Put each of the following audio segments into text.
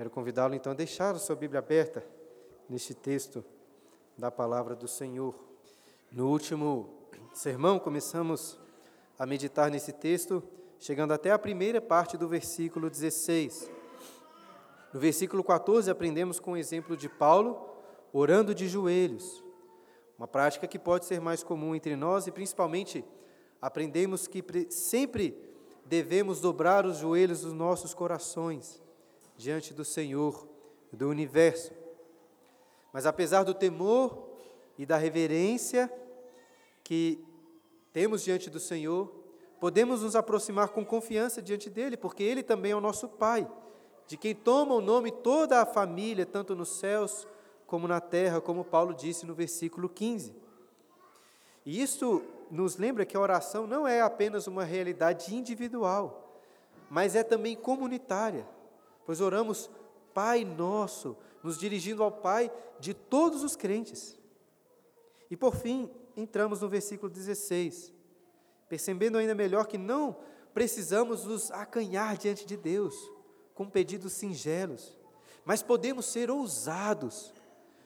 Quero convidá-lo então a deixar a sua Bíblia aberta neste texto da palavra do Senhor. No último sermão, começamos a meditar nesse texto, chegando até a primeira parte do versículo 16. No versículo 14, aprendemos com o exemplo de Paulo orando de joelhos, uma prática que pode ser mais comum entre nós e principalmente aprendemos que sempre devemos dobrar os joelhos dos nossos corações diante do Senhor do universo. Mas apesar do temor e da reverência que temos diante do Senhor, podemos nos aproximar com confiança diante dele, porque ele também é o nosso Pai, de quem toma o nome toda a família, tanto nos céus como na terra, como Paulo disse no versículo 15. E isso nos lembra que a oração não é apenas uma realidade individual, mas é também comunitária pois oramos Pai Nosso, nos dirigindo ao Pai de todos os crentes. E por fim, entramos no versículo 16, percebendo ainda melhor que não precisamos nos acanhar diante de Deus com pedidos singelos, mas podemos ser ousados,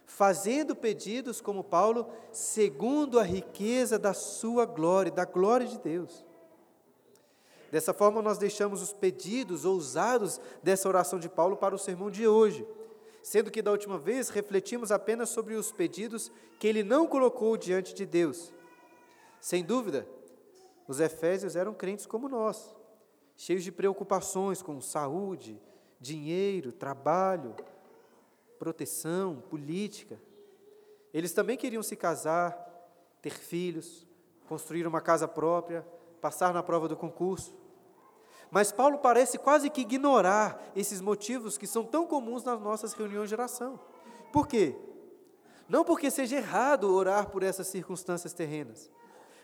fazendo pedidos como Paulo, segundo a riqueza da sua glória, da glória de Deus. Dessa forma, nós deixamos os pedidos ousados dessa oração de Paulo para o sermão de hoje, sendo que da última vez refletimos apenas sobre os pedidos que ele não colocou diante de Deus. Sem dúvida, os efésios eram crentes como nós, cheios de preocupações com saúde, dinheiro, trabalho, proteção, política. Eles também queriam se casar, ter filhos, construir uma casa própria, passar na prova do concurso. Mas Paulo parece quase que ignorar esses motivos que são tão comuns nas nossas reuniões de oração. Por quê? Não porque seja errado orar por essas circunstâncias terrenas,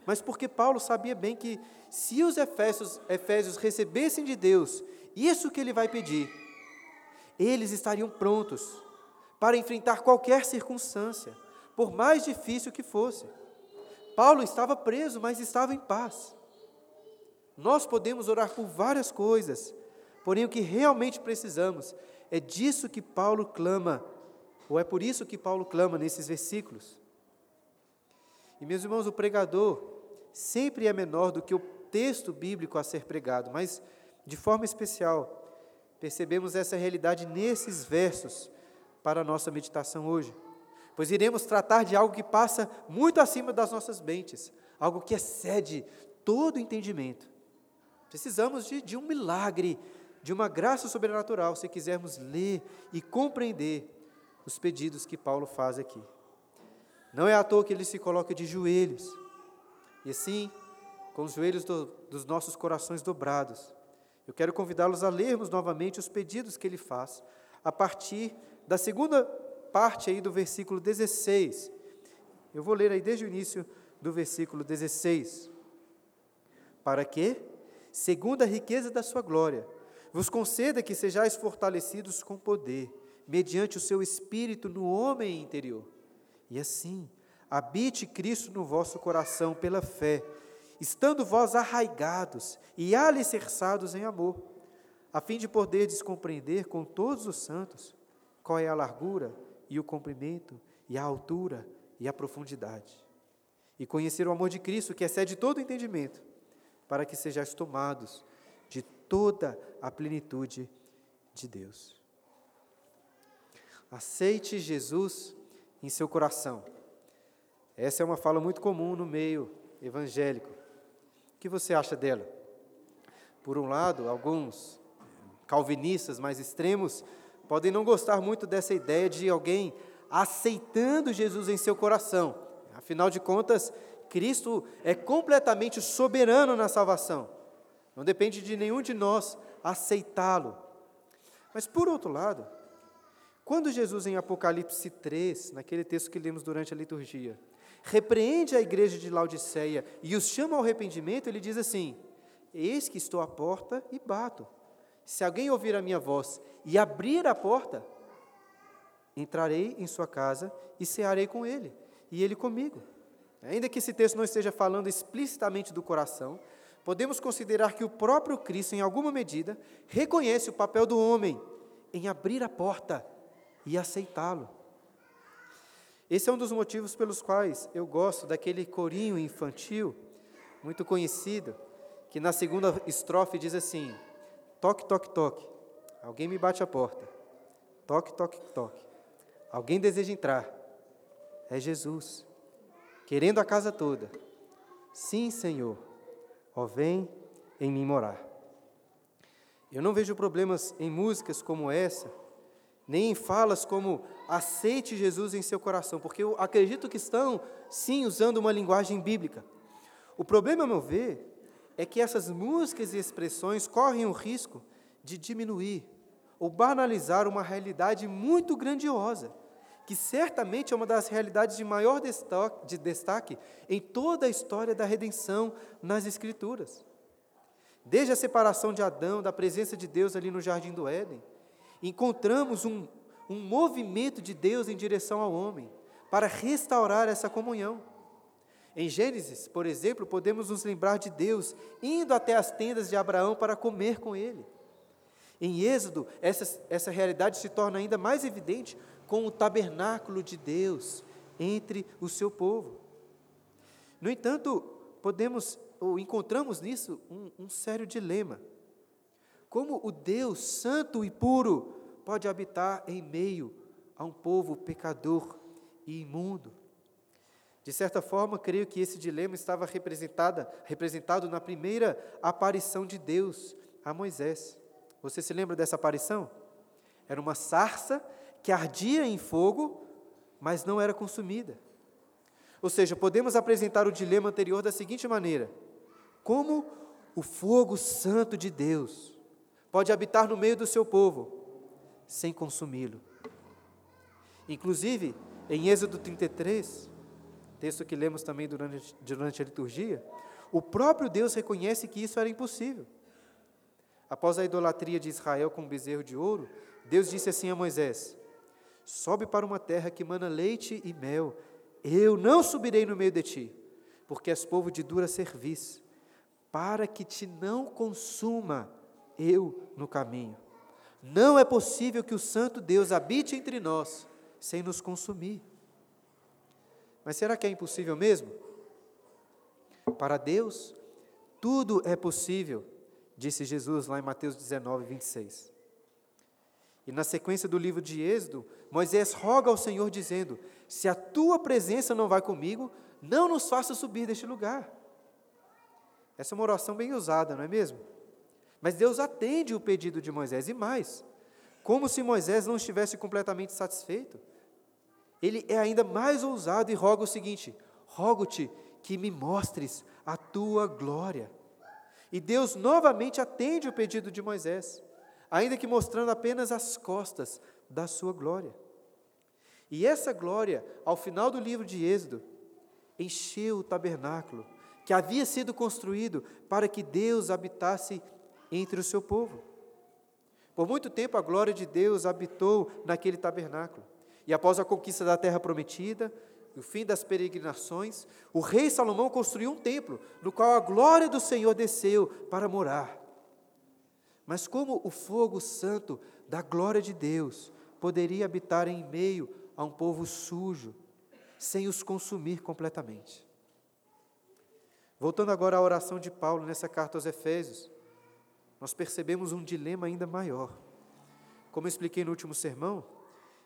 mas porque Paulo sabia bem que se os Efésios, Efésios recebessem de Deus isso que ele vai pedir, eles estariam prontos para enfrentar qualquer circunstância, por mais difícil que fosse. Paulo estava preso, mas estava em paz. Nós podemos orar por várias coisas, porém o que realmente precisamos é disso que Paulo clama, ou é por isso que Paulo clama nesses versículos. E meus irmãos, o pregador sempre é menor do que o texto bíblico a ser pregado, mas de forma especial, percebemos essa realidade nesses versos para a nossa meditação hoje. Pois iremos tratar de algo que passa muito acima das nossas mentes, algo que excede todo entendimento. Precisamos de, de um milagre, de uma graça sobrenatural, se quisermos ler e compreender os pedidos que Paulo faz aqui. Não é à toa que ele se coloca de joelhos, e assim, com os joelhos do, dos nossos corações dobrados. Eu quero convidá-los a lermos novamente os pedidos que ele faz, a partir da segunda parte aí do versículo 16. Eu vou ler aí desde o início do versículo 16. Para que, segundo a riqueza da sua glória, vos conceda que sejais fortalecidos com poder, mediante o seu espírito no homem interior. E assim, habite Cristo no vosso coração pela fé, estando vós arraigados e alicerçados em amor, a fim de poderdes compreender com todos os santos qual é a largura e o comprimento e a altura e a profundidade. E conhecer o amor de Cristo, que excede todo entendimento, para que sejais tomados de toda a plenitude de Deus. Aceite Jesus em seu coração. Essa é uma fala muito comum no meio evangélico. O que você acha dela? Por um lado, alguns calvinistas mais extremos podem não gostar muito dessa ideia de alguém aceitando Jesus em seu coração. Afinal de contas, Cristo é completamente soberano na salvação. Não depende de nenhum de nós aceitá-lo. Mas, por outro lado, quando Jesus, em Apocalipse 3, naquele texto que lemos durante a liturgia, repreende a igreja de Laodiceia e os chama ao arrependimento, ele diz assim: Eis que estou à porta e bato. Se alguém ouvir a minha voz e abrir a porta, entrarei em sua casa e cearei com ele, e ele comigo. Ainda que esse texto não esteja falando explicitamente do coração, podemos considerar que o próprio Cristo, em alguma medida, reconhece o papel do homem em abrir a porta e aceitá-lo. Esse é um dos motivos pelos quais eu gosto daquele corinho infantil, muito conhecido, que na segunda estrofe diz assim: toque, toque, toque, alguém me bate a porta. Toque, toque, toque. Alguém deseja entrar. É Jesus, querendo a casa toda. Sim, Senhor, ó, vem em mim morar. Eu não vejo problemas em músicas como essa, nem em falas como aceite Jesus em seu coração, porque eu acredito que estão, sim, usando uma linguagem bíblica. O problema, a meu ver, é que essas músicas e expressões correm o risco de diminuir ou banalizar uma realidade muito grandiosa, que certamente é uma das realidades de maior destaque, de destaque em toda a história da redenção nas Escrituras. Desde a separação de Adão da presença de Deus ali no jardim do Éden, encontramos um, um movimento de Deus em direção ao homem para restaurar essa comunhão. Em Gênesis, por exemplo, podemos nos lembrar de Deus indo até as tendas de Abraão para comer com ele. Em Êxodo, essa, essa realidade se torna ainda mais evidente com o tabernáculo de Deus entre o seu povo. No entanto, podemos ou encontramos nisso um, um sério dilema. Como o Deus santo e puro pode habitar em meio a um povo pecador e imundo? De certa forma, creio que esse dilema estava representado na primeira aparição de Deus a Moisés. Você se lembra dessa aparição? Era uma sarça que ardia em fogo, mas não era consumida. Ou seja, podemos apresentar o dilema anterior da seguinte maneira: como o fogo santo de Deus pode habitar no meio do seu povo sem consumi-lo. Inclusive, em Êxodo 33, texto que lemos também durante, durante a liturgia, o próprio Deus reconhece que isso era impossível. Após a idolatria de Israel com o bezerro de ouro, Deus disse assim a Moisés: Sobe para uma terra que mana leite e mel. Eu não subirei no meio de ti, porque és povo de dura cerviz para que te não consuma eu no caminho. Não é possível que o Santo Deus habite entre nós sem nos consumir. Mas será que é impossível mesmo? Para Deus, tudo é possível, disse Jesus lá em Mateus 19, 26. E na sequência do livro de Êxodo, Moisés roga ao Senhor, dizendo: Se a tua presença não vai comigo, não nos faça subir deste lugar. Essa é uma oração bem usada, não é mesmo? Mas Deus atende o pedido de Moisés e mais, como se Moisés não estivesse completamente satisfeito. Ele é ainda mais ousado e roga o seguinte: rogo-te que me mostres a tua glória. E Deus novamente atende o pedido de Moisés, ainda que mostrando apenas as costas da sua glória. E essa glória, ao final do livro de Êxodo, encheu o tabernáculo que havia sido construído para que Deus habitasse entre o seu povo. Por muito tempo a glória de Deus habitou naquele tabernáculo. E após a conquista da terra prometida, o fim das peregrinações, o rei Salomão construiu um templo no qual a glória do Senhor desceu para morar. Mas como o fogo santo da glória de Deus poderia habitar em meio a um povo sujo, sem os consumir completamente? Voltando agora à oração de Paulo nessa carta aos Efésios, nós percebemos um dilema ainda maior. Como eu expliquei no último sermão,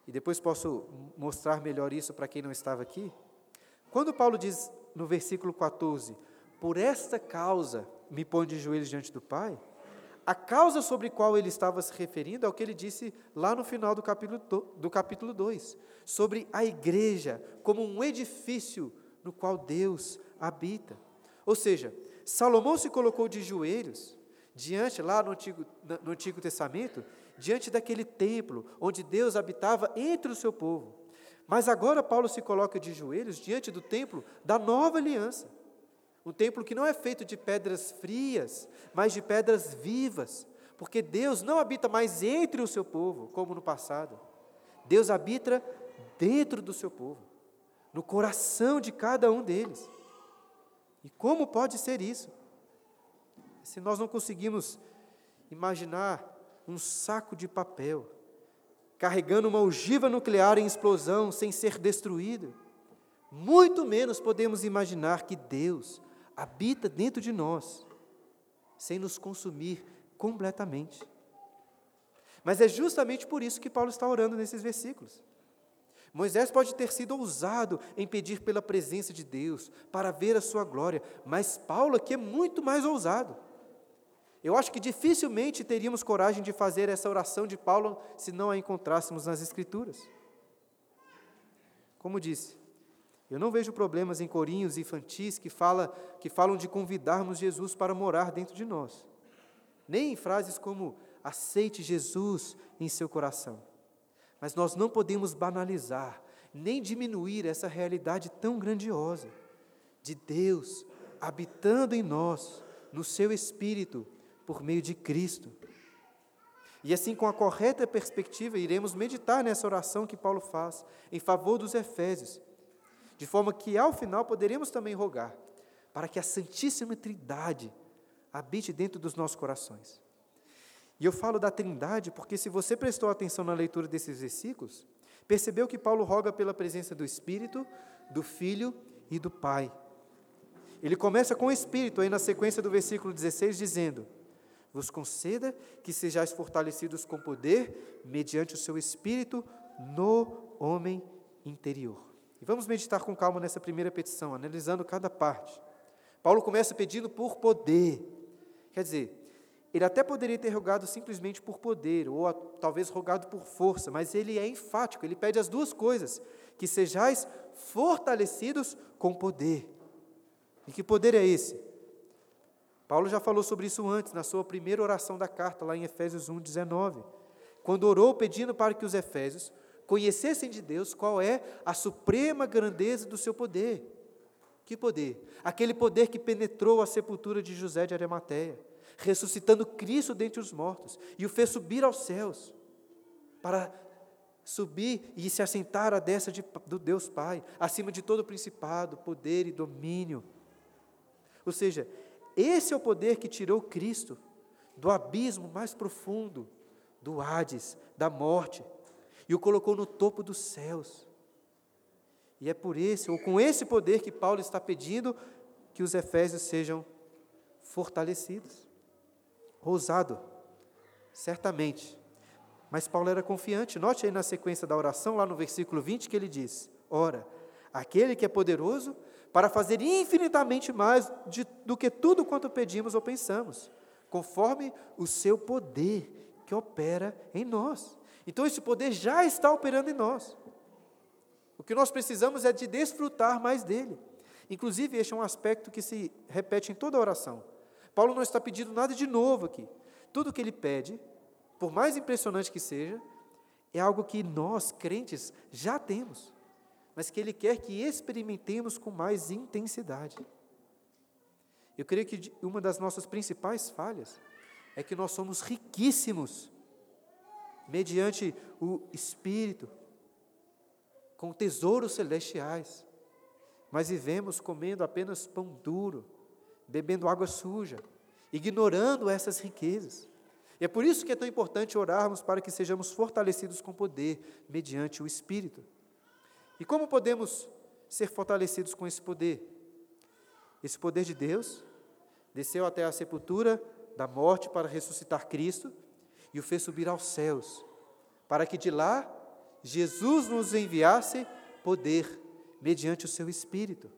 e depois posso mostrar melhor isso para quem não estava aqui, quando Paulo diz no versículo 14: Por esta causa me põe de joelhos diante do Pai, a causa sobre qual ele estava se referindo é o que ele disse lá no final do capítulo, do capítulo 2, sobre a igreja como um edifício no qual Deus habita. Ou seja, Salomão se colocou de joelhos diante, lá no Antigo, no Antigo Testamento, diante daquele templo onde Deus habitava entre o seu povo. Mas agora Paulo se coloca de joelhos diante do templo da nova aliança. Um templo que não é feito de pedras frias, mas de pedras vivas, porque Deus não habita mais entre o seu povo, como no passado. Deus habita dentro do seu povo, no coração de cada um deles. E como pode ser isso? Se nós não conseguimos imaginar um saco de papel carregando uma ogiva nuclear em explosão sem ser destruído, muito menos podemos imaginar que Deus habita dentro de nós, sem nos consumir completamente. Mas é justamente por isso que Paulo está orando nesses versículos. Moisés pode ter sido ousado em pedir pela presença de Deus, para ver a sua glória, mas Paulo aqui é muito mais ousado. Eu acho que dificilmente teríamos coragem de fazer essa oração de Paulo se não a encontrássemos nas Escrituras. Como disse, eu não vejo problemas em corinhos infantis que, fala, que falam de convidarmos Jesus para morar dentro de nós, nem em frases como aceite Jesus em seu coração. Mas nós não podemos banalizar, nem diminuir essa realidade tão grandiosa de Deus habitando em nós, no seu espírito, por meio de Cristo. E assim, com a correta perspectiva, iremos meditar nessa oração que Paulo faz em favor dos Efésios, de forma que ao final poderemos também rogar para que a Santíssima Trindade habite dentro dos nossos corações. E eu falo da Trindade porque, se você prestou atenção na leitura desses versículos, percebeu que Paulo roga pela presença do Espírito, do Filho e do Pai. Ele começa com o Espírito, aí na sequência do versículo 16, dizendo: vos conceda que sejais fortalecidos com poder, mediante o seu espírito, no homem interior. E vamos meditar com calma nessa primeira petição, analisando cada parte. Paulo começa pedindo por poder. Quer dizer, ele até poderia ter rogado simplesmente por poder, ou talvez rogado por força, mas ele é enfático, ele pede as duas coisas: que sejais fortalecidos com poder. E que poder é esse? Paulo já falou sobre isso antes, na sua primeira oração da carta, lá em Efésios 1, 19. Quando orou pedindo para que os Efésios conhecessem de Deus qual é a suprema grandeza do seu poder. Que poder? Aquele poder que penetrou a sepultura de José de Arimateia, ressuscitando Cristo dentre os mortos e o fez subir aos céus, para subir e se assentar à destra de, do Deus Pai, acima de todo principado, poder e domínio. Ou seja, esse é o poder que tirou Cristo do abismo mais profundo, do Hades, da morte, e o colocou no topo dos céus. E é por esse, ou com esse poder, que Paulo está pedindo que os Efésios sejam fortalecidos. Ousado, certamente. Mas Paulo era confiante. Note aí na sequência da oração, lá no versículo 20, que ele diz: Ora, aquele que é poderoso para fazer infinitamente mais de, do que tudo quanto pedimos ou pensamos, conforme o seu poder que opera em nós. Então, esse poder já está operando em nós. O que nós precisamos é de desfrutar mais dele. Inclusive, este é um aspecto que se repete em toda oração. Paulo não está pedindo nada de novo aqui. Tudo que ele pede, por mais impressionante que seja, é algo que nós, crentes, já temos mas que Ele quer que experimentemos com mais intensidade. Eu creio que uma das nossas principais falhas é que nós somos riquíssimos mediante o Espírito, com tesouros celestiais, mas vivemos comendo apenas pão duro, bebendo água suja, ignorando essas riquezas. E é por isso que é tão importante orarmos para que sejamos fortalecidos com poder mediante o Espírito. E como podemos ser fortalecidos com esse poder? Esse poder de Deus desceu até a sepultura da morte para ressuscitar Cristo e o fez subir aos céus, para que de lá Jesus nos enviasse poder mediante o seu Espírito.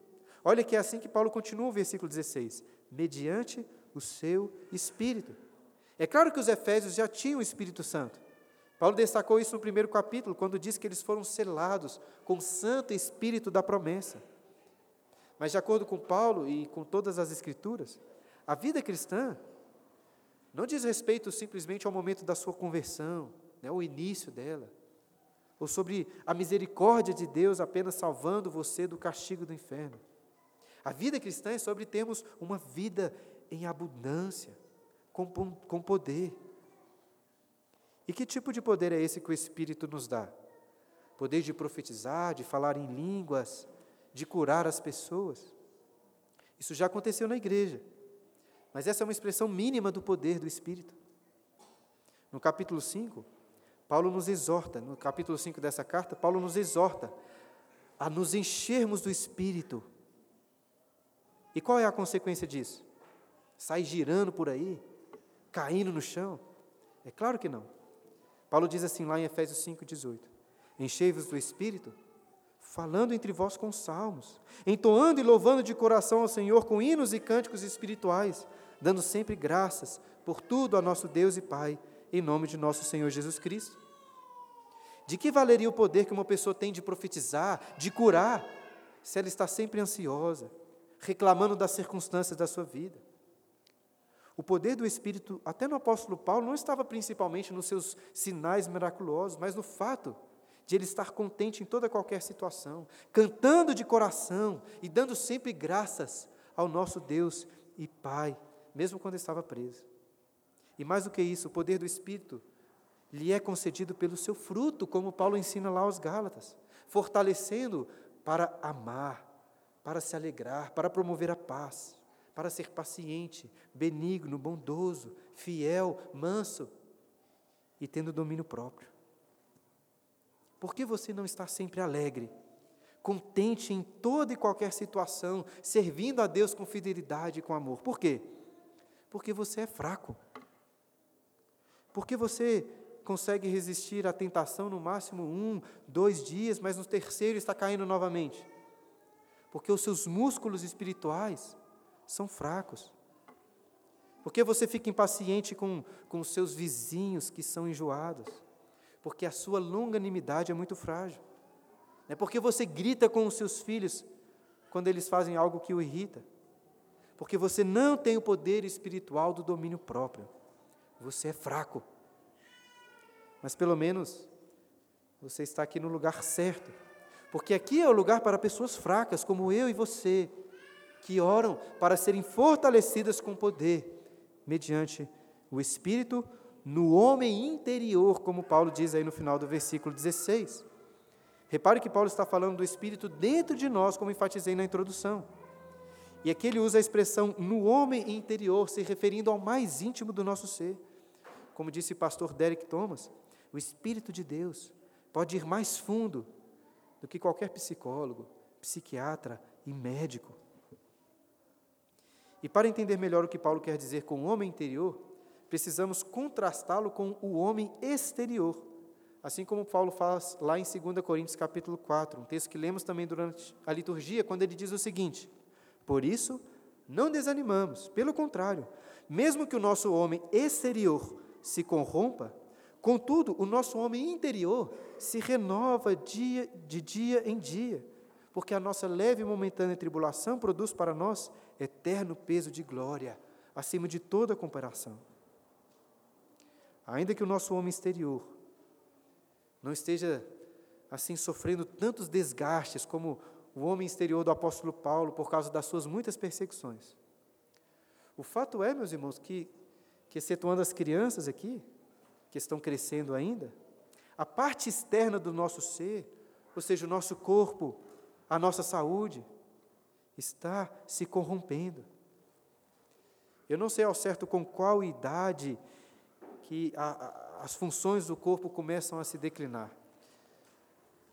Olha que é assim que Paulo continua o versículo 16: mediante o seu Espírito. É claro que os Efésios já tinham o Espírito Santo, Paulo destacou isso no primeiro capítulo, quando diz que eles foram selados com o Santo Espírito da promessa. Mas, de acordo com Paulo e com todas as Escrituras, a vida cristã não diz respeito simplesmente ao momento da sua conversão, né, o início dela, ou sobre a misericórdia de Deus apenas salvando você do castigo do inferno. A vida cristã é sobre termos uma vida em abundância, com, com poder. E que tipo de poder é esse que o Espírito nos dá? Poder de profetizar, de falar em línguas, de curar as pessoas. Isso já aconteceu na igreja. Mas essa é uma expressão mínima do poder do Espírito. No capítulo 5, Paulo nos exorta, no capítulo 5 dessa carta, Paulo nos exorta a nos enchermos do Espírito. E qual é a consequência disso? Sai girando por aí, caindo no chão? É claro que não. Paulo diz assim lá em Efésios 5,18: Enchei-vos do Espírito, falando entre vós com salmos, entoando e louvando de coração ao Senhor com hinos e cânticos espirituais, dando sempre graças por tudo a nosso Deus e Pai, em nome de nosso Senhor Jesus Cristo. De que valeria o poder que uma pessoa tem de profetizar, de curar, se ela está sempre ansiosa, reclamando das circunstâncias da sua vida? O poder do Espírito, até no apóstolo Paulo, não estava principalmente nos seus sinais miraculosos, mas no fato de ele estar contente em toda qualquer situação, cantando de coração e dando sempre graças ao nosso Deus e Pai, mesmo quando estava preso. E mais do que isso, o poder do Espírito lhe é concedido pelo seu fruto, como Paulo ensina lá aos Gálatas, fortalecendo para amar, para se alegrar, para promover a paz para ser paciente, benigno, bondoso, fiel, manso e tendo domínio próprio. Por que você não está sempre alegre, contente em toda e qualquer situação, servindo a Deus com fidelidade e com amor? Por quê? Porque você é fraco. Porque você consegue resistir à tentação no máximo um, dois dias, mas no terceiro está caindo novamente? Porque os seus músculos espirituais são fracos. Porque você fica impaciente com, com os seus vizinhos que são enjoados? Porque a sua longanimidade é muito frágil. É porque você grita com os seus filhos quando eles fazem algo que o irrita. Porque você não tem o poder espiritual do domínio próprio. Você é fraco. Mas pelo menos você está aqui no lugar certo. Porque aqui é o lugar para pessoas fracas, como eu e você, que oram para serem fortalecidas com poder, mediante o Espírito no homem interior, como Paulo diz aí no final do versículo 16. Repare que Paulo está falando do Espírito dentro de nós, como enfatizei na introdução. E aqui ele usa a expressão no homem interior, se referindo ao mais íntimo do nosso ser. Como disse o pastor Derek Thomas, o Espírito de Deus pode ir mais fundo do que qualquer psicólogo, psiquiatra e médico. E para entender melhor o que Paulo quer dizer com o homem interior, precisamos contrastá-lo com o homem exterior. Assim como Paulo faz lá em 2 Coríntios capítulo 4, um texto que lemos também durante a liturgia, quando ele diz o seguinte: Por isso, não desanimamos, pelo contrário, mesmo que o nosso homem exterior se corrompa, contudo, o nosso homem interior se renova dia, de dia em dia, porque a nossa leve e momentânea tribulação produz para nós eterno peso de glória, acima de toda comparação. Ainda que o nosso homem exterior não esteja assim sofrendo tantos desgastes como o homem exterior do apóstolo Paulo por causa das suas muitas perseguições. O fato é, meus irmãos, que, que excetuando as crianças aqui, que estão crescendo ainda, a parte externa do nosso ser, ou seja, o nosso corpo, a nossa saúde, está se corrompendo. Eu não sei ao certo com qual idade que a, a, as funções do corpo começam a se declinar.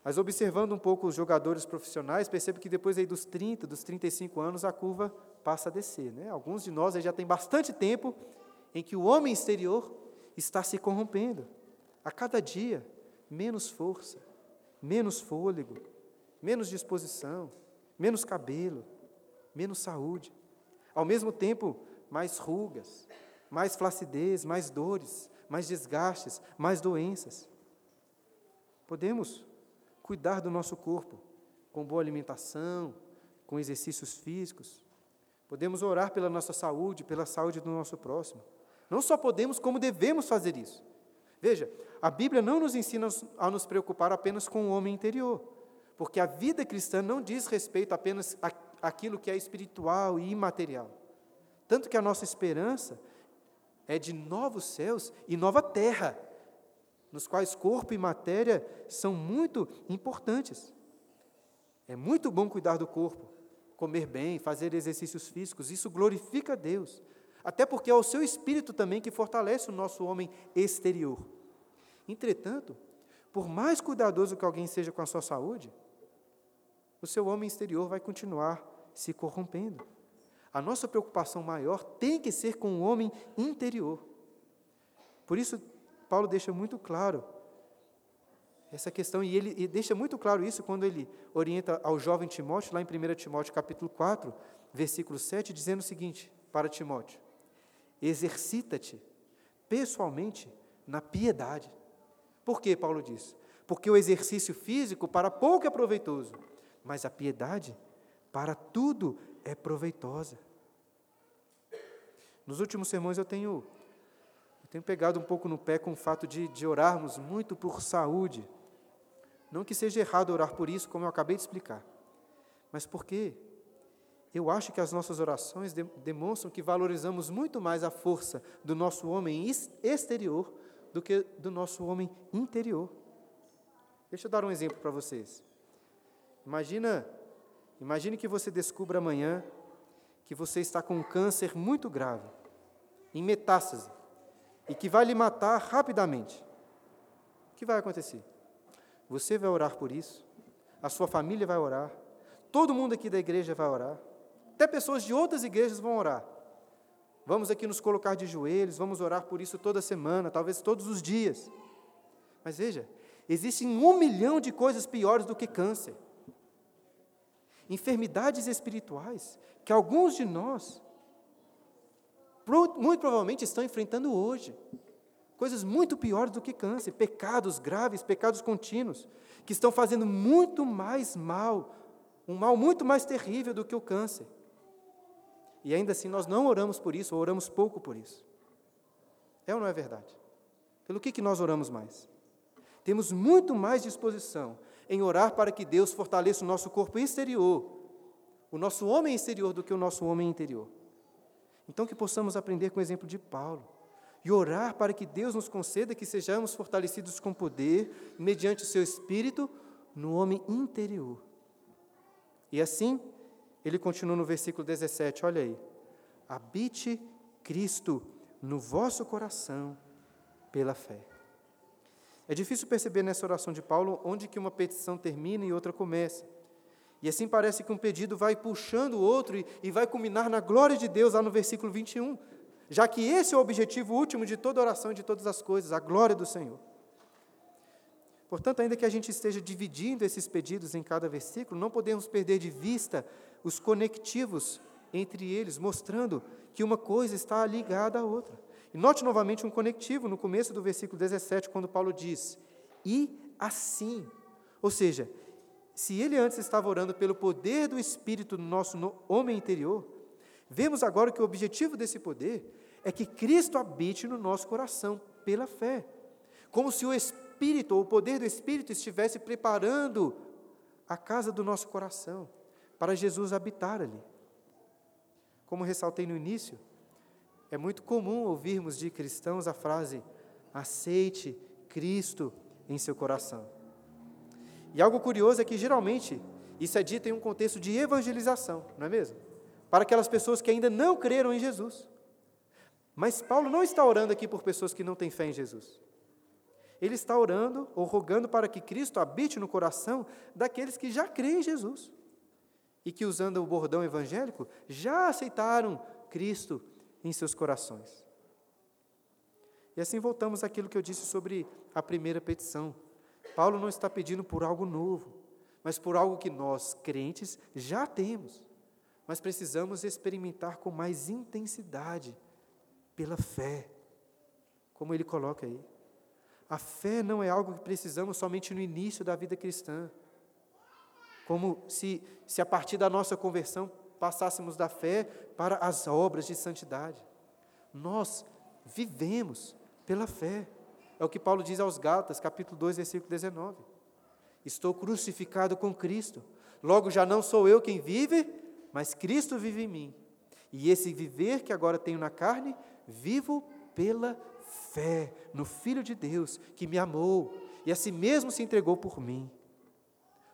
Mas observando um pouco os jogadores profissionais, percebo que depois aí dos 30, dos 35 anos, a curva passa a descer. Né? Alguns de nós já tem bastante tempo em que o homem exterior está se corrompendo. A cada dia, menos força, menos fôlego, menos disposição, menos cabelo, menos saúde. Ao mesmo tempo, mais rugas, mais flacidez, mais dores, mais desgastes, mais doenças. Podemos cuidar do nosso corpo com boa alimentação, com exercícios físicos. Podemos orar pela nossa saúde, pela saúde do nosso próximo. Não só podemos, como devemos fazer isso. Veja, a Bíblia não nos ensina a nos preocupar apenas com o homem interior, porque a vida cristã não diz respeito apenas a aquilo que é espiritual e imaterial. Tanto que a nossa esperança é de novos céus e nova terra, nos quais corpo e matéria são muito importantes. É muito bom cuidar do corpo, comer bem, fazer exercícios físicos, isso glorifica a Deus. Até porque é o seu espírito também que fortalece o nosso homem exterior. Entretanto, por mais cuidadoso que alguém seja com a sua saúde, o seu homem exterior vai continuar se corrompendo. A nossa preocupação maior tem que ser com o homem interior. Por isso, Paulo deixa muito claro essa questão, e ele e deixa muito claro isso quando ele orienta ao jovem Timóteo, lá em 1 Timóteo capítulo 4, versículo 7, dizendo o seguinte para Timóteo: Exercita-te pessoalmente na piedade. Por que Paulo diz? Porque o exercício físico para pouco é proveitoso, mas a piedade para tudo é proveitosa. Nos últimos sermões eu tenho, tenho pegado um pouco no pé com o fato de, de orarmos muito por saúde. Não que seja errado orar por isso, como eu acabei de explicar, mas porque eu acho que as nossas orações de, demonstram que valorizamos muito mais a força do nosso homem exterior do que do nosso homem interior. Deixa eu dar um exemplo para vocês. Imagina, imagine que você descubra amanhã que você está com um câncer muito grave, em metástase, e que vai lhe matar rapidamente. O que vai acontecer? Você vai orar por isso, a sua família vai orar, todo mundo aqui da igreja vai orar, até pessoas de outras igrejas vão orar. Vamos aqui nos colocar de joelhos, vamos orar por isso toda semana, talvez todos os dias. Mas veja, existem um milhão de coisas piores do que câncer. Enfermidades espirituais que alguns de nós muito provavelmente estão enfrentando hoje. Coisas muito piores do que câncer, pecados graves, pecados contínuos, que estão fazendo muito mais mal, um mal muito mais terrível do que o câncer. E ainda assim nós não oramos por isso, ou oramos pouco por isso. É ou não é verdade? Pelo que, que nós oramos mais? Temos muito mais disposição em orar para que Deus fortaleça o nosso corpo exterior, o nosso homem exterior, do que o nosso homem interior. Então, que possamos aprender com o exemplo de Paulo e orar para que Deus nos conceda que sejamos fortalecidos com poder, mediante o seu espírito, no homem interior. E assim, ele continua no versículo 17, olha aí. Habite Cristo no vosso coração pela fé. É difícil perceber nessa oração de Paulo onde que uma petição termina e outra começa. E assim parece que um pedido vai puxando o outro e, e vai culminar na glória de Deus lá no versículo 21, já que esse é o objetivo último de toda oração e de todas as coisas, a glória do Senhor. Portanto, ainda que a gente esteja dividindo esses pedidos em cada versículo, não podemos perder de vista os conectivos entre eles, mostrando que uma coisa está ligada à outra. E note novamente um conectivo no começo do versículo 17, quando Paulo diz: E assim. Ou seja, se ele antes estava orando pelo poder do Espírito no nosso homem interior, vemos agora que o objetivo desse poder é que Cristo habite no nosso coração pela fé. Como se o Espírito, ou o poder do Espírito, estivesse preparando a casa do nosso coração para Jesus habitar ali. Como ressaltei no início, é muito comum ouvirmos de cristãos a frase: aceite Cristo em seu coração. E algo curioso é que geralmente isso é dito em um contexto de evangelização, não é mesmo? Para aquelas pessoas que ainda não creram em Jesus. Mas Paulo não está orando aqui por pessoas que não têm fé em Jesus. Ele está orando ou rogando para que Cristo habite no coração daqueles que já creem em Jesus e que, usando o bordão evangélico, já aceitaram Cristo em seus corações. E assim voltamos àquilo que eu disse sobre a primeira petição. Paulo não está pedindo por algo novo, mas por algo que nós, crentes, já temos, mas precisamos experimentar com mais intensidade, pela fé, como ele coloca aí. A fé não é algo que precisamos somente no início da vida cristã como se, se a partir da nossa conversão passássemos da fé para as obras de santidade. Nós vivemos pela fé. É o que Paulo diz aos Gálatas, capítulo 2, versículo 19. Estou crucificado com Cristo. Logo já não sou eu quem vive, mas Cristo vive em mim. E esse viver que agora tenho na carne, vivo pela fé no Filho de Deus, que me amou e a si mesmo se entregou por mim.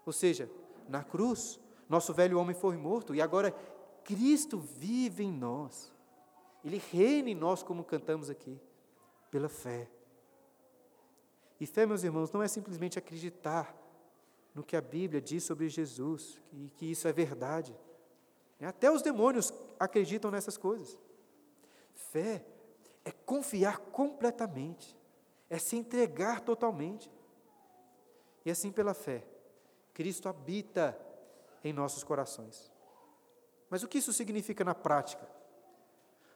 Ou seja, na cruz, nosso velho homem foi morto e agora Cristo vive em nós. Ele reina em nós, como cantamos aqui, pela fé. E fé, meus irmãos, não é simplesmente acreditar no que a Bíblia diz sobre Jesus, e que isso é verdade. Até os demônios acreditam nessas coisas. Fé é confiar completamente, é se entregar totalmente. E assim, pela fé, Cristo habita em nossos corações. Mas o que isso significa na prática?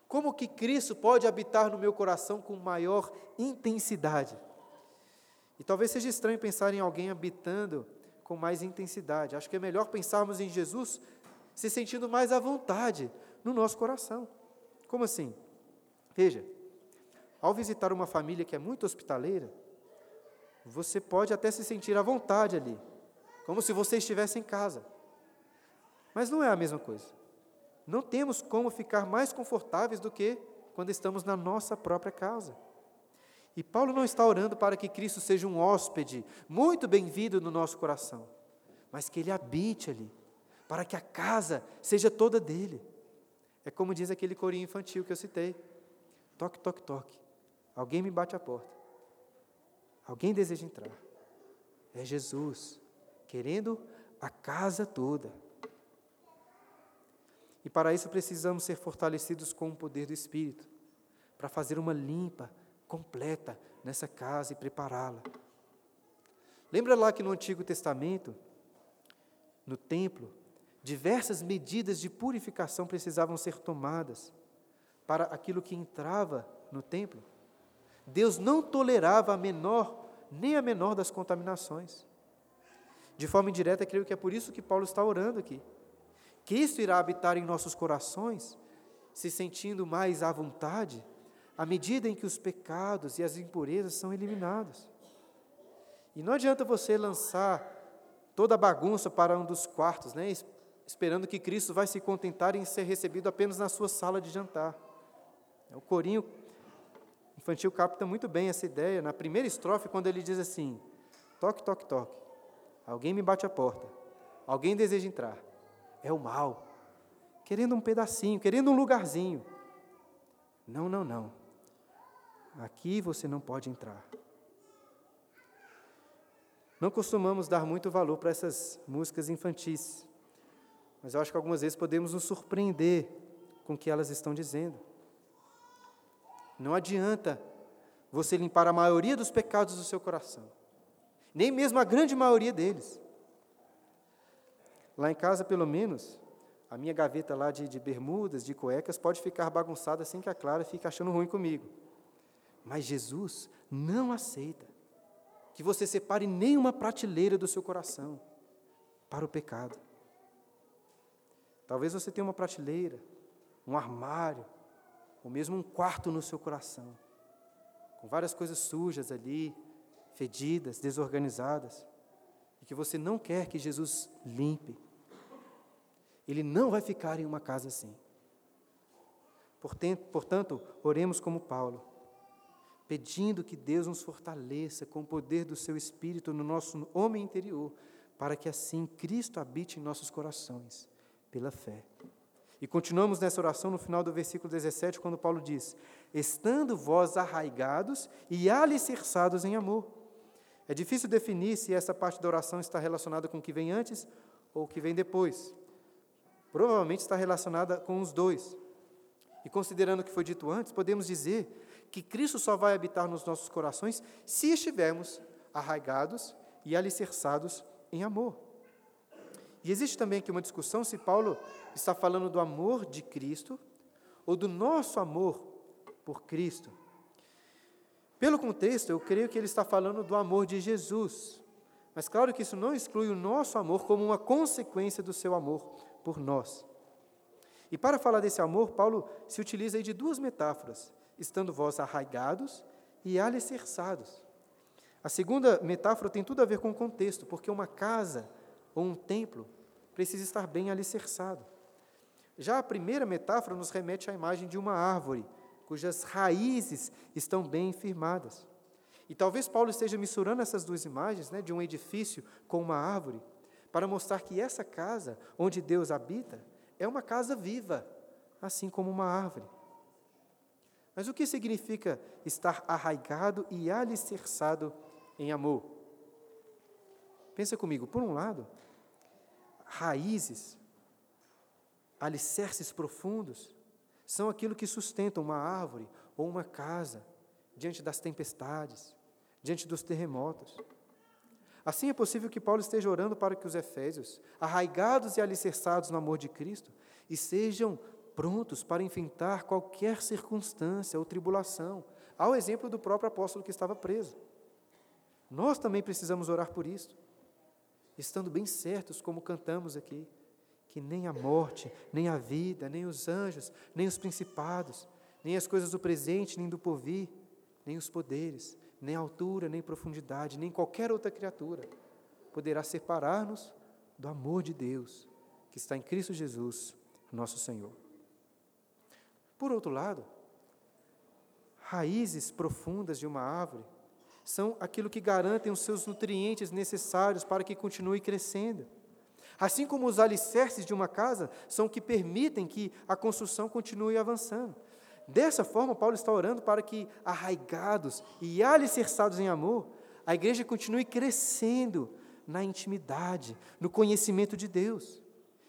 Como que Cristo pode habitar no meu coração com maior intensidade? E talvez seja estranho pensar em alguém habitando com mais intensidade. Acho que é melhor pensarmos em Jesus se sentindo mais à vontade no nosso coração. Como assim? Veja, ao visitar uma família que é muito hospitaleira, você pode até se sentir à vontade ali, como se você estivesse em casa. Mas não é a mesma coisa. Não temos como ficar mais confortáveis do que quando estamos na nossa própria casa. E Paulo não está orando para que Cristo seja um hóspede muito bem-vindo no nosso coração, mas que ele habite ali, para que a casa seja toda dele. É como diz aquele corinho infantil que eu citei: toque, toque, toque. Alguém me bate a porta. Alguém deseja entrar. É Jesus, querendo a casa toda. E para isso precisamos ser fortalecidos com o poder do Espírito, para fazer uma limpa, completa nessa casa e prepará-la. Lembra lá que no Antigo Testamento, no templo, diversas medidas de purificação precisavam ser tomadas para aquilo que entrava no templo? Deus não tolerava a menor, nem a menor das contaminações. De forma indireta, creio que é por isso que Paulo está orando aqui. Cristo irá habitar em nossos corações, se sentindo mais à vontade, à medida em que os pecados e as impurezas são eliminados. E não adianta você lançar toda a bagunça para um dos quartos, né, esperando que Cristo vai se contentar em ser recebido apenas na sua sala de jantar. O corinho infantil capta muito bem essa ideia na primeira estrofe, quando ele diz assim: toque, toque, toque. Alguém me bate a porta. Alguém deseja entrar. É o mal. Querendo um pedacinho, querendo um lugarzinho. Não, não, não. Aqui você não pode entrar. Não costumamos dar muito valor para essas músicas infantis, mas eu acho que algumas vezes podemos nos surpreender com o que elas estão dizendo. Não adianta você limpar a maioria dos pecados do seu coração, nem mesmo a grande maioria deles. Lá em casa, pelo menos, a minha gaveta lá de, de bermudas, de cuecas, pode ficar bagunçada sem que a Clara fique achando ruim comigo. Mas Jesus não aceita que você separe nenhuma prateleira do seu coração para o pecado. Talvez você tenha uma prateleira, um armário, ou mesmo um quarto no seu coração, com várias coisas sujas ali, fedidas, desorganizadas, e que você não quer que Jesus limpe. Ele não vai ficar em uma casa assim. Portanto, oremos como Paulo pedindo que Deus nos fortaleça com o poder do seu Espírito no nosso homem interior, para que assim Cristo habite em nossos corações, pela fé. E continuamos nessa oração no final do versículo 17, quando Paulo diz: Estando vós arraigados e alicerçados em amor. É difícil definir se essa parte da oração está relacionada com o que vem antes ou o que vem depois. Provavelmente está relacionada com os dois. E considerando o que foi dito antes, podemos dizer que Cristo só vai habitar nos nossos corações se estivermos arraigados e alicerçados em amor. E existe também aqui uma discussão se Paulo está falando do amor de Cristo ou do nosso amor por Cristo. Pelo contexto, eu creio que ele está falando do amor de Jesus. Mas claro que isso não exclui o nosso amor como uma consequência do seu amor por nós. E para falar desse amor, Paulo se utiliza de duas metáforas estando vós arraigados e alicerçados. A segunda metáfora tem tudo a ver com o contexto, porque uma casa ou um templo precisa estar bem alicerçado. Já a primeira metáfora nos remete à imagem de uma árvore, cujas raízes estão bem firmadas. E talvez Paulo esteja misturando essas duas imagens, né, de um edifício com uma árvore, para mostrar que essa casa, onde Deus habita, é uma casa viva, assim como uma árvore. Mas o que significa estar arraigado e alicerçado em amor. Pensa comigo, por um lado, raízes, alicerces profundos, são aquilo que sustenta uma árvore ou uma casa diante das tempestades, diante dos terremotos. Assim é possível que Paulo esteja orando para que os efésios, arraigados e alicerçados no amor de Cristo, e sejam prontos para enfrentar qualquer circunstância ou tribulação, ao exemplo do próprio apóstolo que estava preso. Nós também precisamos orar por isso estando bem certos, como cantamos aqui, que nem a morte, nem a vida, nem os anjos, nem os principados, nem as coisas do presente, nem do porvir, nem os poderes, nem altura, nem profundidade, nem qualquer outra criatura poderá separar-nos do amor de Deus que está em Cristo Jesus, nosso Senhor. Por outro lado, raízes profundas de uma árvore são aquilo que garantem os seus nutrientes necessários para que continue crescendo. Assim como os alicerces de uma casa são o que permitem que a construção continue avançando. Dessa forma, Paulo está orando para que, arraigados e alicerçados em amor, a igreja continue crescendo na intimidade, no conhecimento de Deus.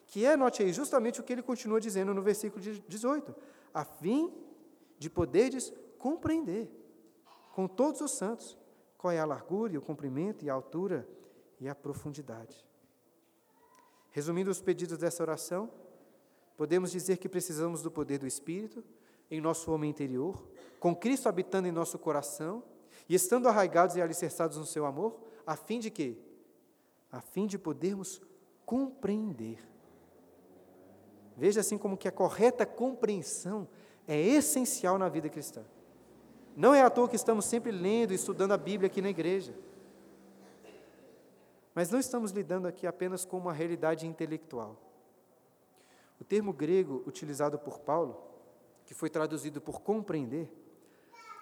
Que é, note aí, justamente o que ele continua dizendo no versículo 18: a fim de poderes compreender com todos os santos qual é a largura, e o comprimento, e a altura e a profundidade. Resumindo os pedidos dessa oração, podemos dizer que precisamos do poder do Espírito em nosso homem interior, com Cristo habitando em nosso coração e estando arraigados e alicerçados no seu amor, a fim de quê? A fim de podermos compreender. Veja assim como que a correta compreensão é essencial na vida cristã. Não é à toa que estamos sempre lendo e estudando a Bíblia aqui na igreja. Mas não estamos lidando aqui apenas com uma realidade intelectual. O termo grego utilizado por Paulo, que foi traduzido por compreender,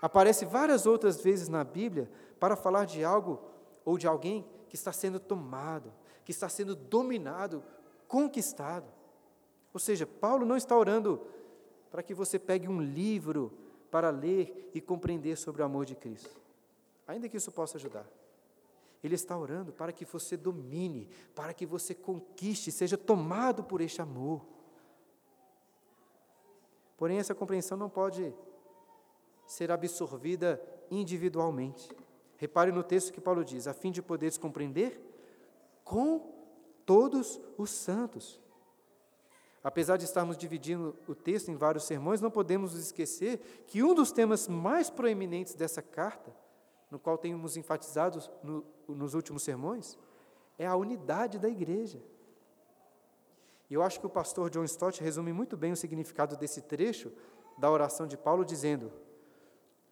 aparece várias outras vezes na Bíblia para falar de algo ou de alguém que está sendo tomado, que está sendo dominado, conquistado. Ou seja, Paulo não está orando para que você pegue um livro para ler e compreender sobre o amor de Cristo. Ainda que isso possa ajudar. Ele está orando para que você domine, para que você conquiste, seja tomado por este amor. Porém, essa compreensão não pode ser absorvida individualmente. Repare no texto que Paulo diz: a fim de poderes compreender com todos os santos. Apesar de estarmos dividindo o texto em vários sermões, não podemos esquecer que um dos temas mais proeminentes dessa carta, no qual temos enfatizado no, nos últimos sermões, é a unidade da igreja. E eu acho que o pastor John Stott resume muito bem o significado desse trecho da oração de Paulo, dizendo: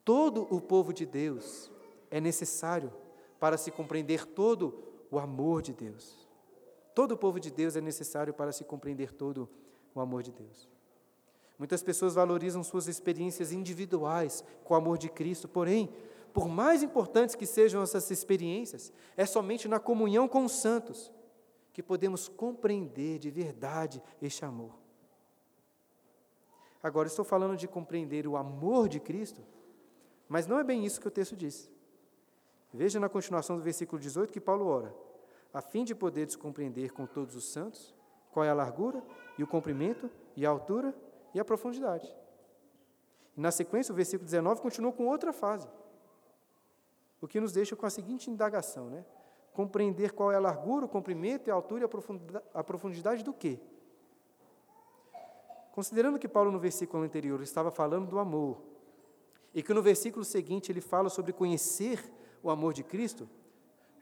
Todo o povo de Deus é necessário para se compreender todo o amor de Deus. Todo o povo de Deus é necessário para se compreender todo o amor de Deus. Muitas pessoas valorizam suas experiências individuais com o amor de Cristo, porém, por mais importantes que sejam essas experiências, é somente na comunhão com os santos que podemos compreender de verdade este amor. Agora, estou falando de compreender o amor de Cristo, mas não é bem isso que o texto diz. Veja na continuação do versículo 18 que Paulo ora a fim de poderes compreender com todos os santos qual é a largura e o comprimento e a altura e a profundidade. E na sequência, o versículo 19 continua com outra fase, o que nos deixa com a seguinte indagação, né? Compreender qual é a largura, o comprimento, a altura e a profundidade do quê? Considerando que Paulo no versículo anterior estava falando do amor, e que no versículo seguinte ele fala sobre conhecer o amor de Cristo,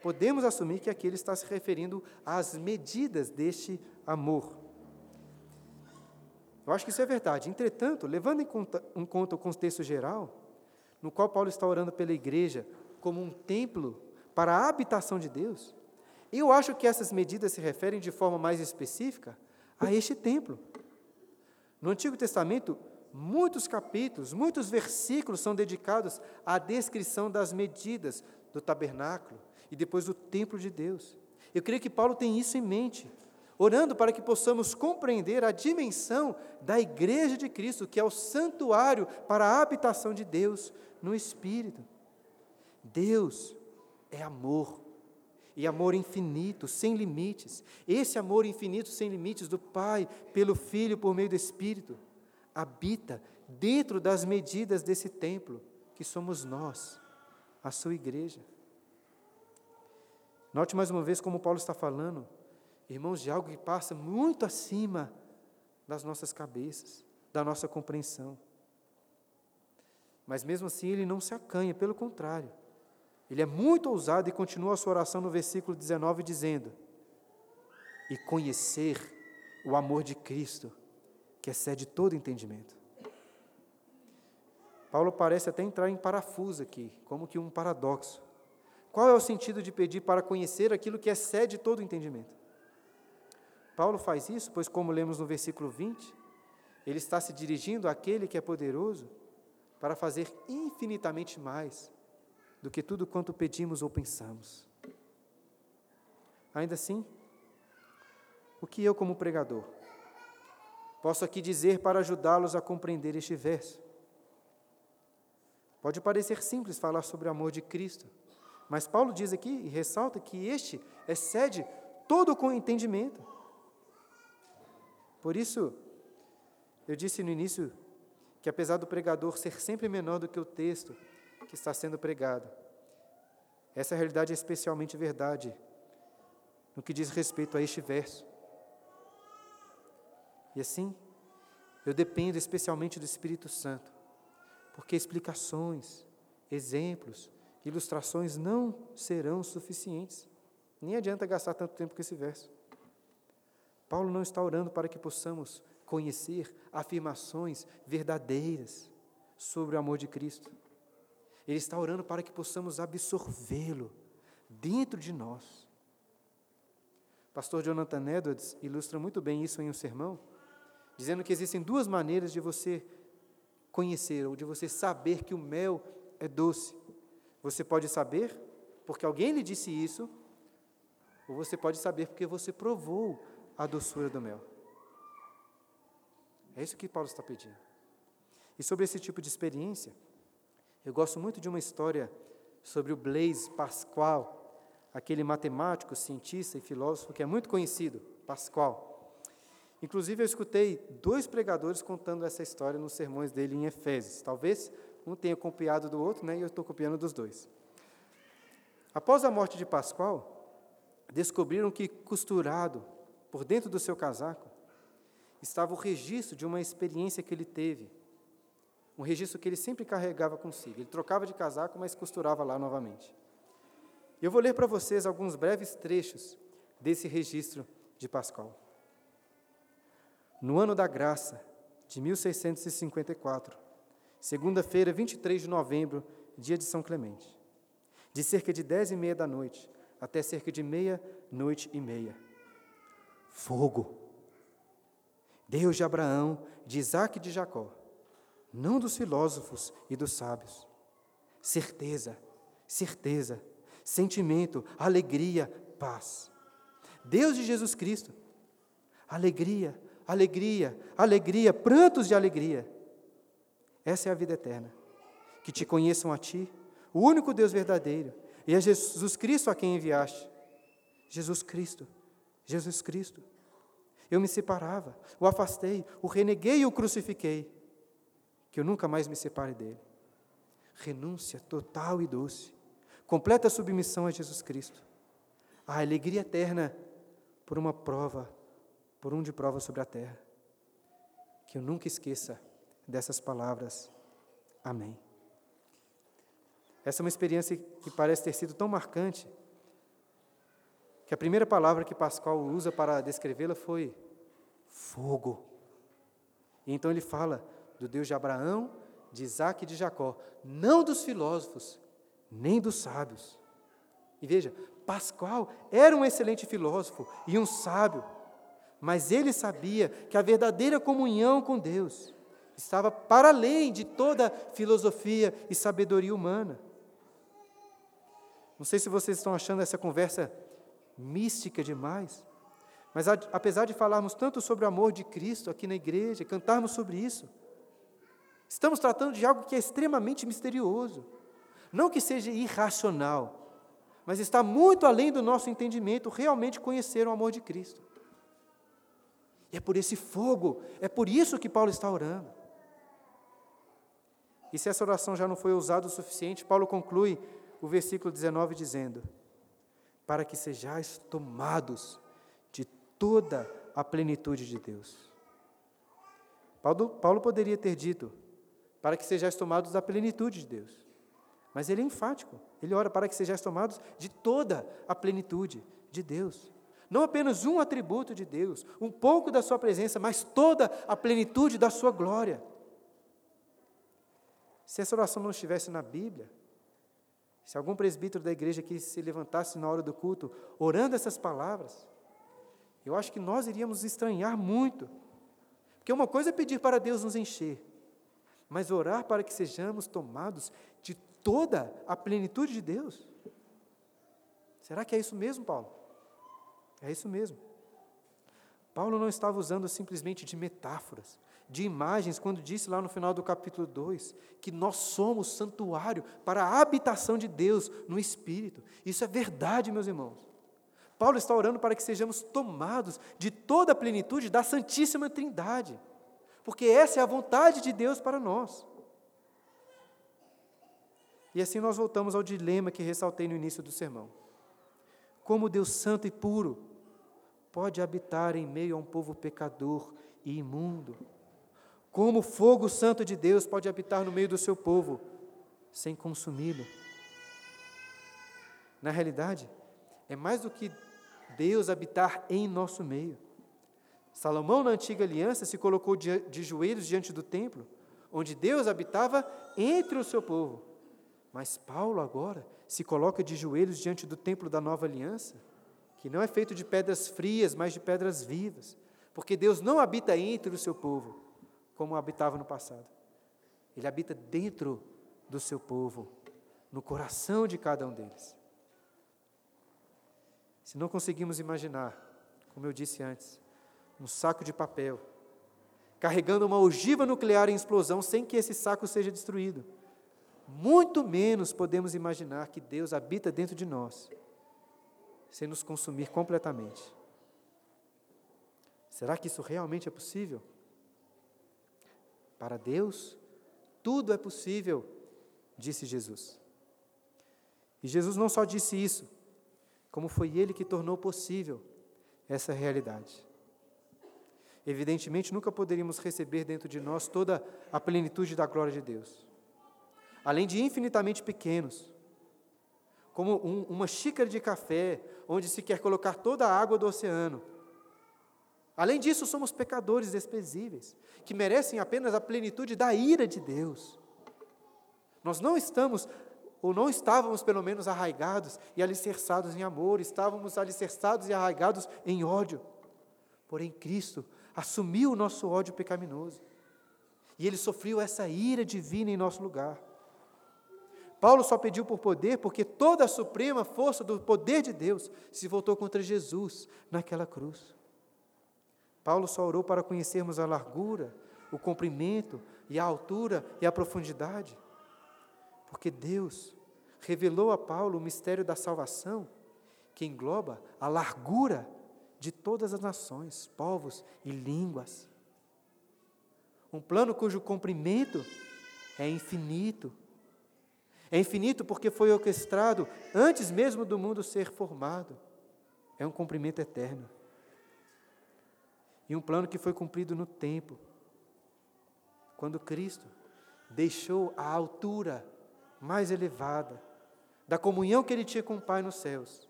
podemos assumir que aqui ele está se referindo às medidas deste amor. Eu acho que isso é verdade. Entretanto, levando em conta, em conta o contexto geral, no qual Paulo está orando pela igreja como um templo para a habitação de Deus, eu acho que essas medidas se referem de forma mais específica a este templo. No Antigo Testamento, muitos capítulos, muitos versículos são dedicados à descrição das medidas do tabernáculo, e depois o templo de Deus. Eu creio que Paulo tem isso em mente, orando para que possamos compreender a dimensão da igreja de Cristo, que é o santuário para a habitação de Deus no Espírito. Deus é amor. E amor infinito, sem limites. Esse amor infinito, sem limites do Pai, pelo Filho, por meio do Espírito, habita dentro das medidas desse templo, que somos nós, a sua igreja. Note mais uma vez como Paulo está falando, irmãos, de algo que passa muito acima das nossas cabeças, da nossa compreensão. Mas mesmo assim ele não se acanha, pelo contrário. Ele é muito ousado e continua a sua oração no versículo 19 dizendo: E conhecer o amor de Cristo, que excede todo entendimento. Paulo parece até entrar em parafuso aqui, como que um paradoxo. Qual é o sentido de pedir para conhecer aquilo que excede todo entendimento? Paulo faz isso, pois, como lemos no versículo 20, ele está se dirigindo àquele que é poderoso para fazer infinitamente mais do que tudo quanto pedimos ou pensamos. Ainda assim, o que eu, como pregador, posso aqui dizer para ajudá-los a compreender este verso? Pode parecer simples falar sobre o amor de Cristo, mas Paulo diz aqui e ressalta que este excede todo o entendimento. Por isso, eu disse no início que apesar do pregador ser sempre menor do que o texto que está sendo pregado, essa realidade é especialmente verdade no que diz respeito a este verso. E assim, eu dependo especialmente do Espírito Santo, porque explicações, exemplos, ilustrações não serão suficientes. Nem adianta gastar tanto tempo com esse verso. Paulo não está orando para que possamos conhecer afirmações verdadeiras sobre o amor de Cristo. Ele está orando para que possamos absorvê-lo dentro de nós. Pastor Jonathan Edwards ilustra muito bem isso em um sermão, dizendo que existem duas maneiras de você conhecer ou de você saber que o mel é doce. Você pode saber porque alguém lhe disse isso, ou você pode saber porque você provou a doçura do mel. É isso que Paulo está pedindo. E sobre esse tipo de experiência, eu gosto muito de uma história sobre o Blaise Pascal, aquele matemático, cientista e filósofo que é muito conhecido, Pascal. Inclusive, eu escutei dois pregadores contando essa história nos sermões dele em Efésios. Talvez um tenha copiado do outro, né, e eu estou copiando dos dois. Após a morte de Pascal, descobriram que costurado por dentro do seu casaco estava o registro de uma experiência que ele teve, um registro que ele sempre carregava consigo. Ele trocava de casaco, mas costurava lá novamente. Eu vou ler para vocês alguns breves trechos desse registro de Pascal. No ano da graça de 1654, segunda-feira, 23 de novembro, dia de São Clemente, de cerca de dez e meia da noite até cerca de meia-noite e meia. Fogo Deus de Abraão, de Isaac e de Jacó, não dos filósofos e dos sábios. Certeza, certeza, sentimento, alegria, paz. Deus de Jesus Cristo, alegria, alegria, alegria, prantos de alegria. Essa é a vida eterna. Que te conheçam a Ti, o único Deus verdadeiro, e a Jesus Cristo a quem enviaste. Jesus Cristo, Jesus Cristo. Eu me separava, o afastei, o reneguei e o crucifiquei. Que eu nunca mais me separe dele. Renúncia total e doce. Completa submissão a Jesus Cristo. A alegria eterna por uma prova, por um de prova sobre a terra. Que eu nunca esqueça dessas palavras. Amém. Essa é uma experiência que parece ter sido tão marcante que a primeira palavra que Pascal usa para descrevê-la foi fogo. E então ele fala do Deus de Abraão, de Isaac e de Jacó, não dos filósofos, nem dos sábios. E veja, Pascal era um excelente filósofo e um sábio, mas ele sabia que a verdadeira comunhão com Deus estava para além de toda filosofia e sabedoria humana. Não sei se vocês estão achando essa conversa mística demais, mas apesar de falarmos tanto sobre o amor de Cristo aqui na igreja, cantarmos sobre isso, estamos tratando de algo que é extremamente misterioso. Não que seja irracional, mas está muito além do nosso entendimento realmente conhecer o amor de Cristo. E é por esse fogo, é por isso que Paulo está orando. E se essa oração já não foi usada o suficiente, Paulo conclui o versículo 19 dizendo: Para que sejais tomados de toda a plenitude de Deus. Paulo, Paulo poderia ter dito: Para que sejais tomados da plenitude de Deus. Mas ele é enfático. Ele ora para que sejais tomados de toda a plenitude de Deus. Não apenas um atributo de Deus, um pouco da sua presença, mas toda a plenitude da sua glória. Se essa oração não estivesse na Bíblia, se algum presbítero da igreja que se levantasse na hora do culto orando essas palavras, eu acho que nós iríamos estranhar muito. Porque uma coisa é pedir para Deus nos encher, mas orar para que sejamos tomados de toda a plenitude de Deus. Será que é isso mesmo, Paulo? É isso mesmo. Paulo não estava usando simplesmente de metáforas, de imagens, quando disse lá no final do capítulo 2 que nós somos santuário para a habitação de Deus no Espírito. Isso é verdade, meus irmãos. Paulo está orando para que sejamos tomados de toda a plenitude da Santíssima Trindade, porque essa é a vontade de Deus para nós. E assim nós voltamos ao dilema que ressaltei no início do sermão. Como Deus santo e puro pode habitar em meio a um povo pecador e imundo? Como o fogo santo de Deus pode habitar no meio do seu povo sem consumi-lo? Na realidade, é mais do que Deus habitar em nosso meio. Salomão, na antiga aliança, se colocou de, joelhos diante do templo, onde Deus habitava entre o seu povo. Mas Paulo agora se coloca de joelhos diante do templo da nova aliança, que não é feito de pedras frias, mas de pedras vivas, porque Deus não habita entre o seu povo, como habitava no passado. Ele habita dentro do seu povo, no coração de cada um deles. Se não conseguimos imaginar, como eu disse antes, um saco de papel carregando uma ogiva nuclear em explosão sem que esse saco seja destruído, muito menos podemos imaginar que Deus habita dentro de nós, sem nos consumir completamente. Será que isso realmente é possível? Para Deus, tudo é possível, disse Jesus. E Jesus não só disse isso, como foi Ele que tornou possível essa realidade. Evidentemente, nunca poderíamos receber dentro de nós toda a plenitude da glória de Deus além de infinitamente pequenos, como um, uma xícara de café, onde se quer colocar toda a água do oceano. Além disso, somos pecadores desprezíveis, que merecem apenas a plenitude da ira de Deus. Nós não estamos, ou não estávamos pelo menos arraigados e alicerçados em amor, estávamos alicerçados e arraigados em ódio. Porém, Cristo assumiu o nosso ódio pecaminoso. E ele sofreu essa ira divina em nosso lugar. Paulo só pediu por poder porque toda a suprema força do poder de Deus se voltou contra Jesus naquela cruz. Paulo só orou para conhecermos a largura, o comprimento e a altura e a profundidade. Porque Deus revelou a Paulo o mistério da salvação, que engloba a largura de todas as nações, povos e línguas. Um plano cujo comprimento é infinito é infinito porque foi orquestrado antes mesmo do mundo ser formado. É um cumprimento eterno. E um plano que foi cumprido no tempo. Quando Cristo deixou a altura mais elevada da comunhão que ele tinha com o Pai nos céus,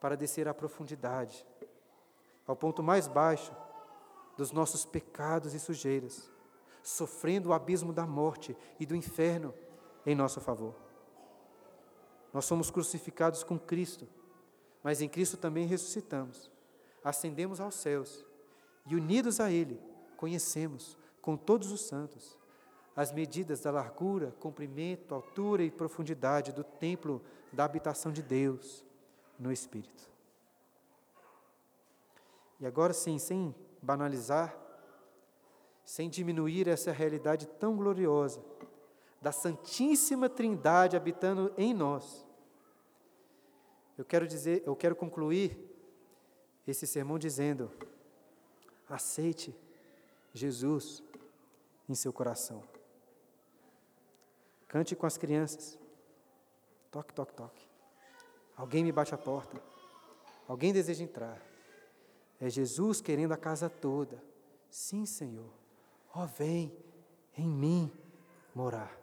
para descer à profundidade, ao ponto mais baixo dos nossos pecados e sujeiras, sofrendo o abismo da morte e do inferno em nosso favor. Nós somos crucificados com Cristo, mas em Cristo também ressuscitamos, ascendemos aos céus e, unidos a Ele, conhecemos com todos os santos as medidas da largura, comprimento, altura e profundidade do templo da habitação de Deus no Espírito. E agora sim, sem banalizar, sem diminuir essa realidade tão gloriosa, da Santíssima Trindade habitando em nós. eu quero dizer, eu quero concluir esse sermão dizendo: aceite Jesus em seu coração. Cante com as crianças. Toque, toque, toque. Alguém me bate a porta. Alguém deseja entrar. É Jesus querendo a casa toda. Sim, Senhor. Ó, oh, vem em mim morar.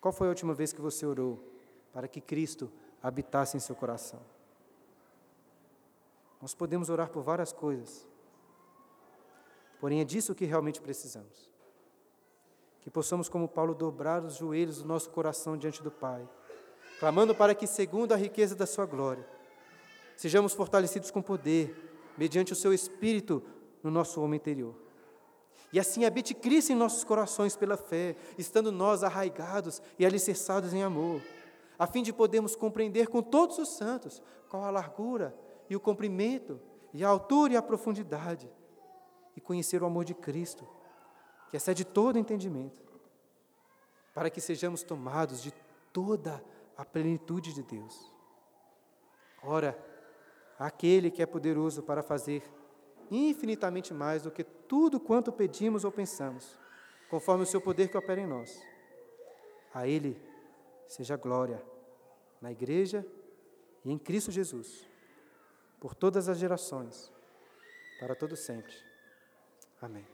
Qual foi a última vez que você orou para que Cristo habitasse em seu coração? Nós podemos orar por várias coisas, porém é disso que realmente precisamos. Que possamos, como Paulo, dobrar os joelhos do nosso coração diante do Pai, clamando para que, segundo a riqueza da Sua glória, sejamos fortalecidos com poder, mediante o Seu Espírito no nosso homem interior. E assim habite Cristo em nossos corações pela fé, estando nós arraigados e alicerçados em amor, a fim de podermos compreender com todos os santos qual a largura e o comprimento, e a altura e a profundidade, e conhecer o amor de Cristo, que excede todo entendimento, para que sejamos tomados de toda a plenitude de Deus. Ora, aquele que é poderoso para fazer infinitamente mais do que tudo quanto pedimos ou pensamos, conforme o seu poder que opera em nós. A Ele seja glória na Igreja e em Cristo Jesus, por todas as gerações, para todo sempre. Amém.